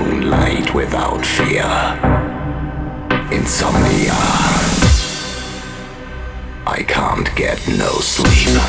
moonlight without fear. Insomnia. I can't get no sleep.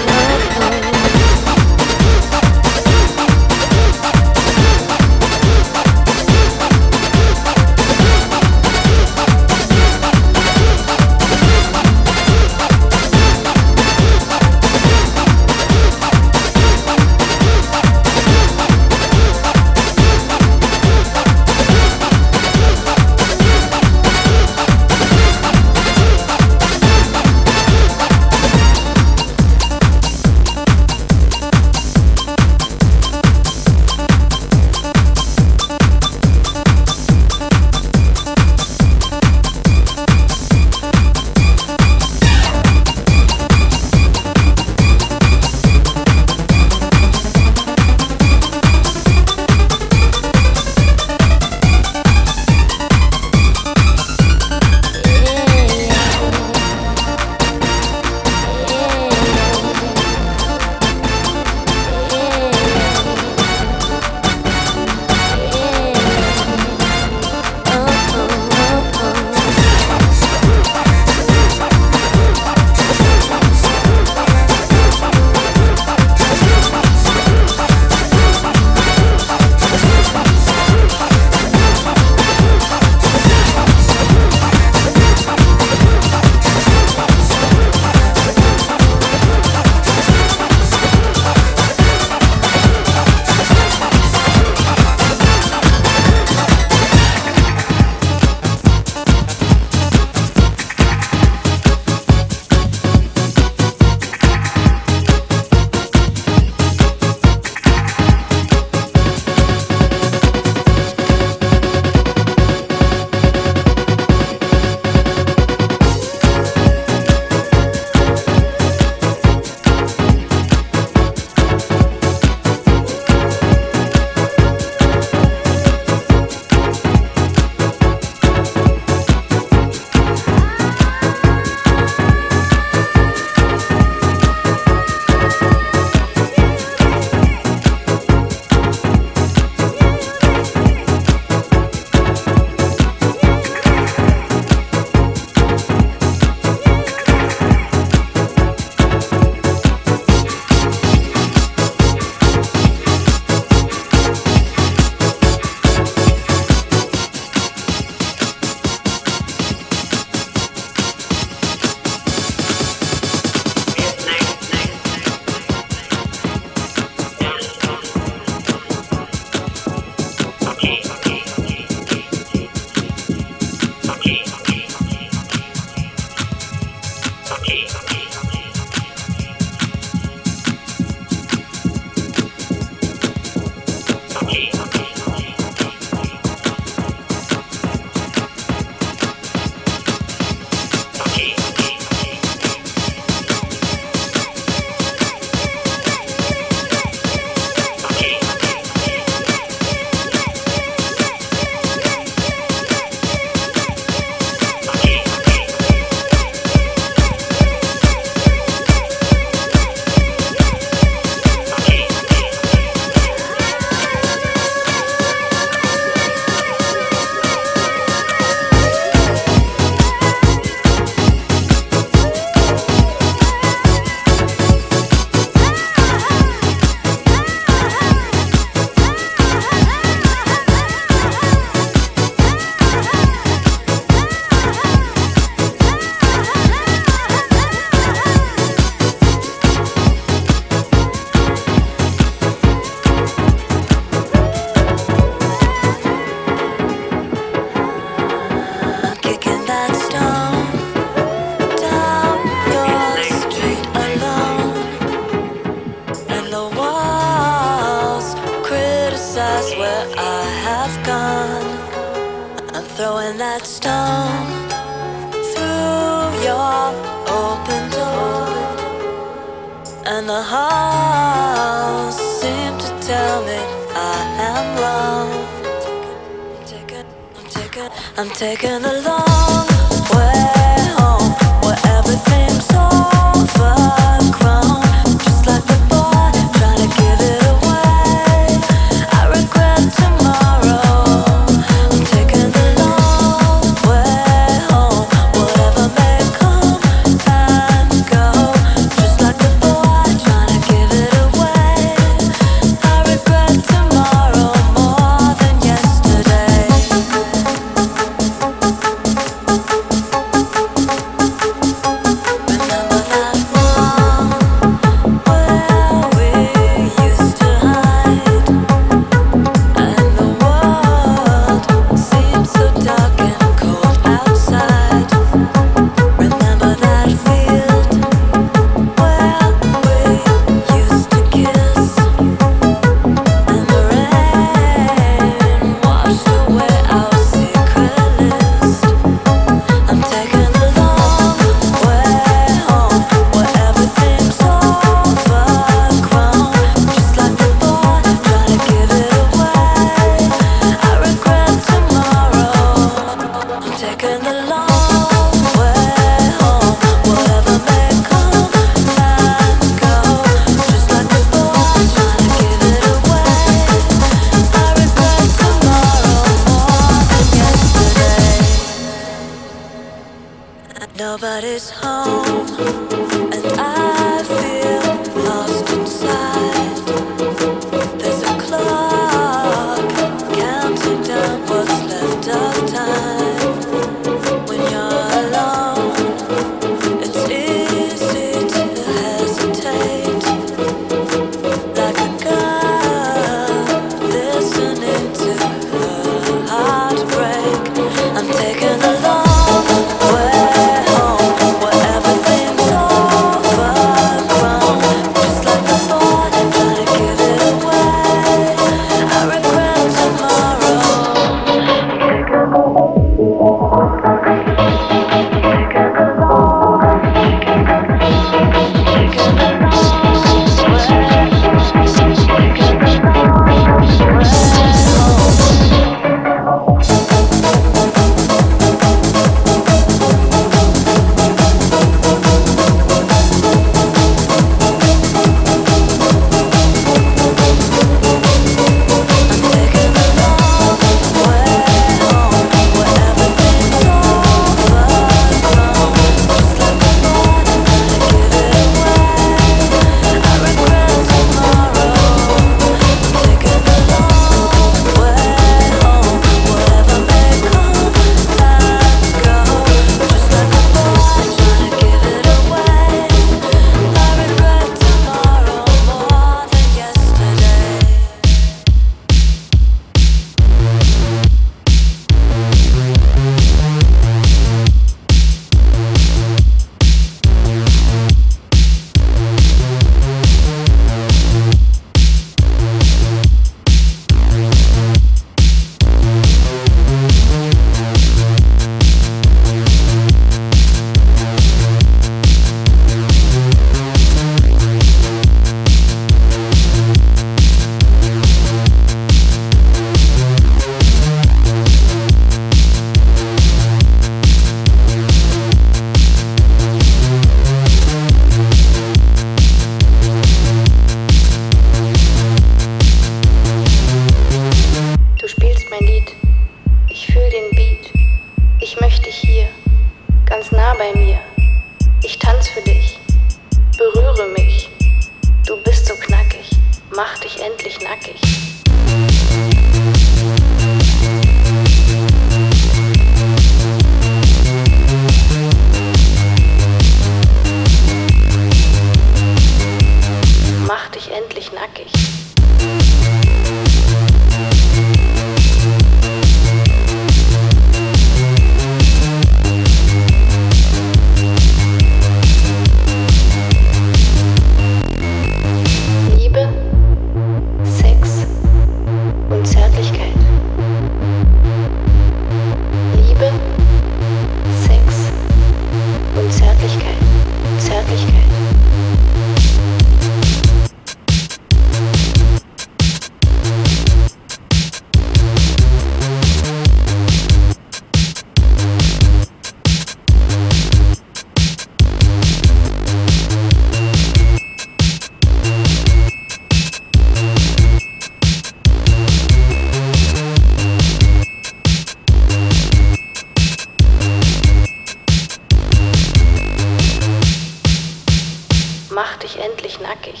Mach dich endlich nackig.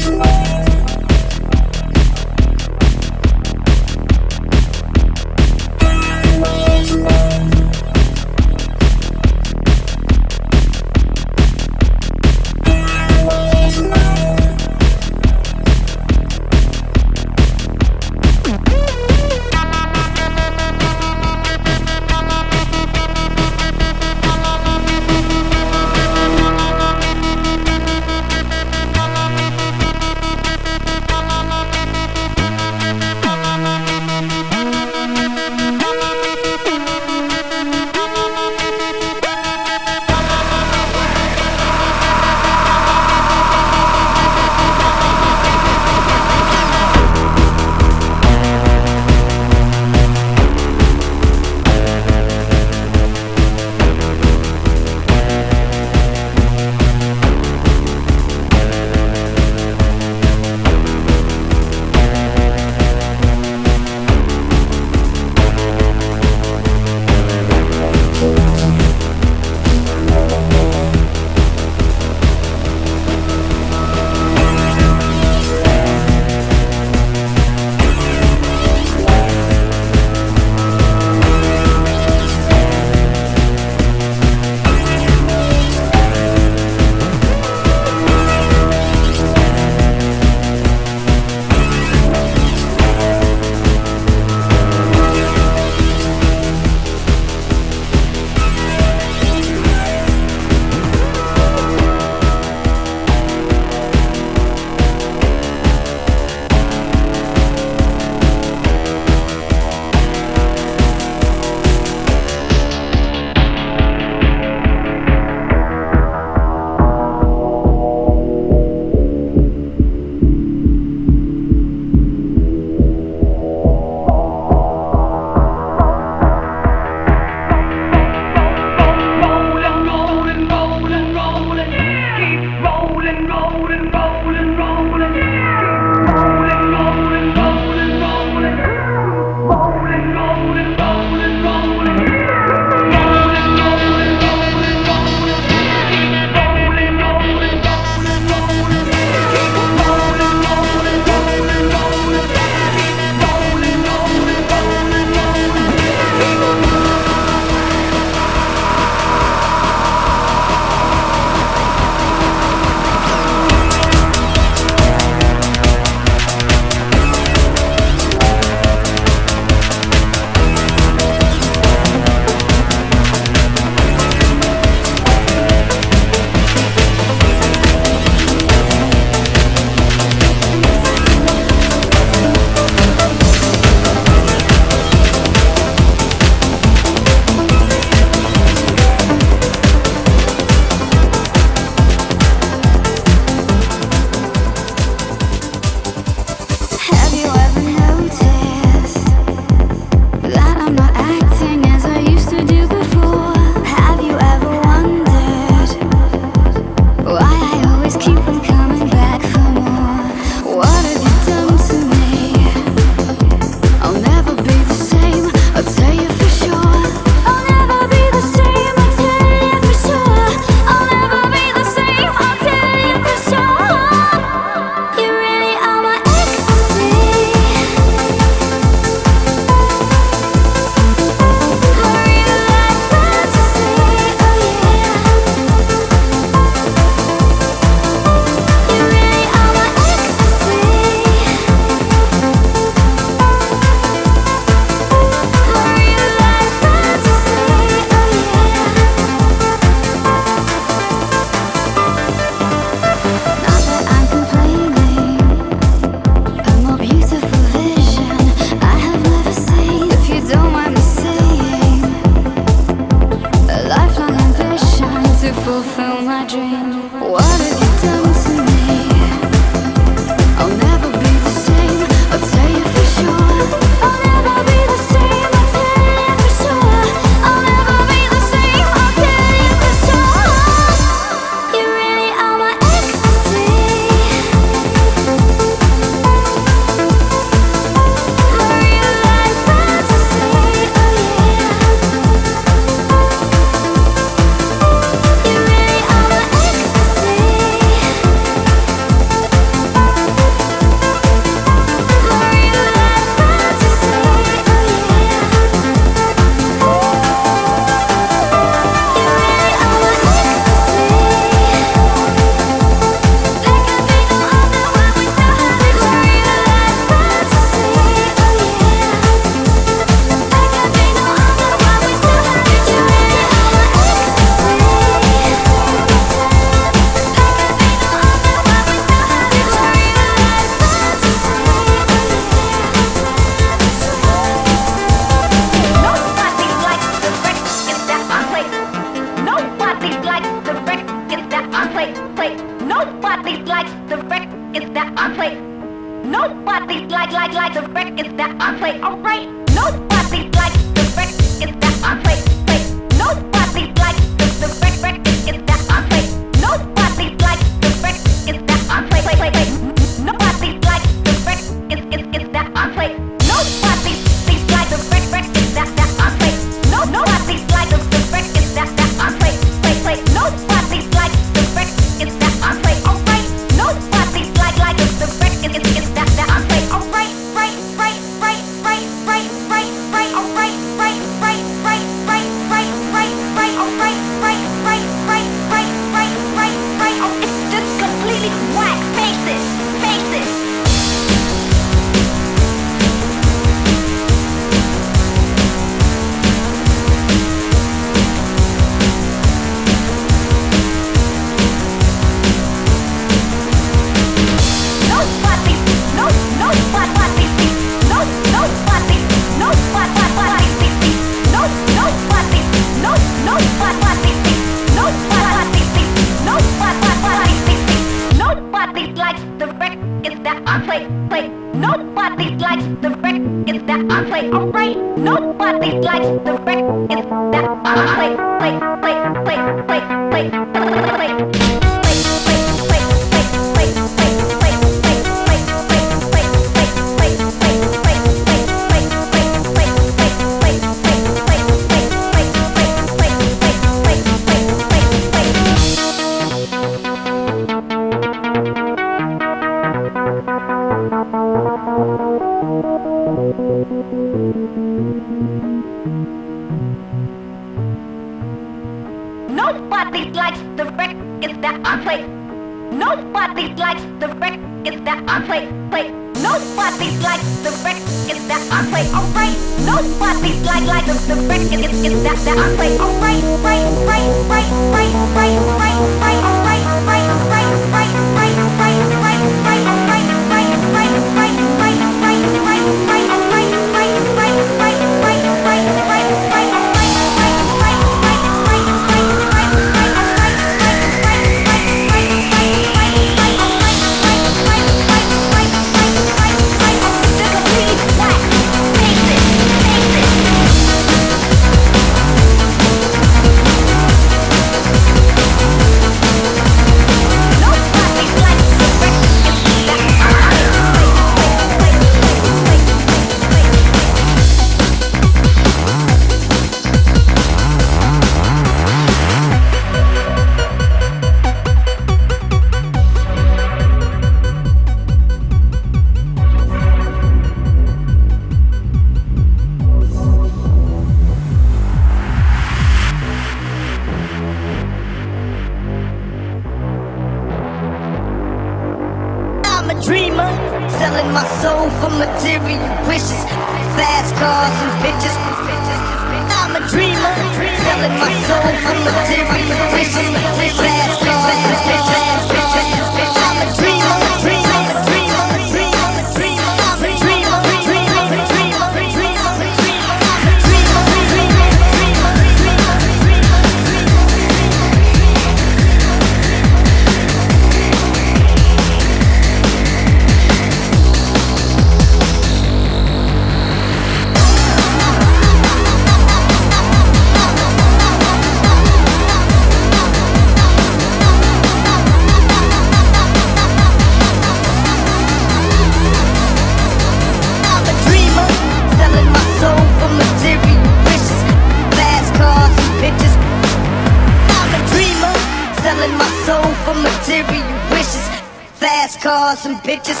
And bitches.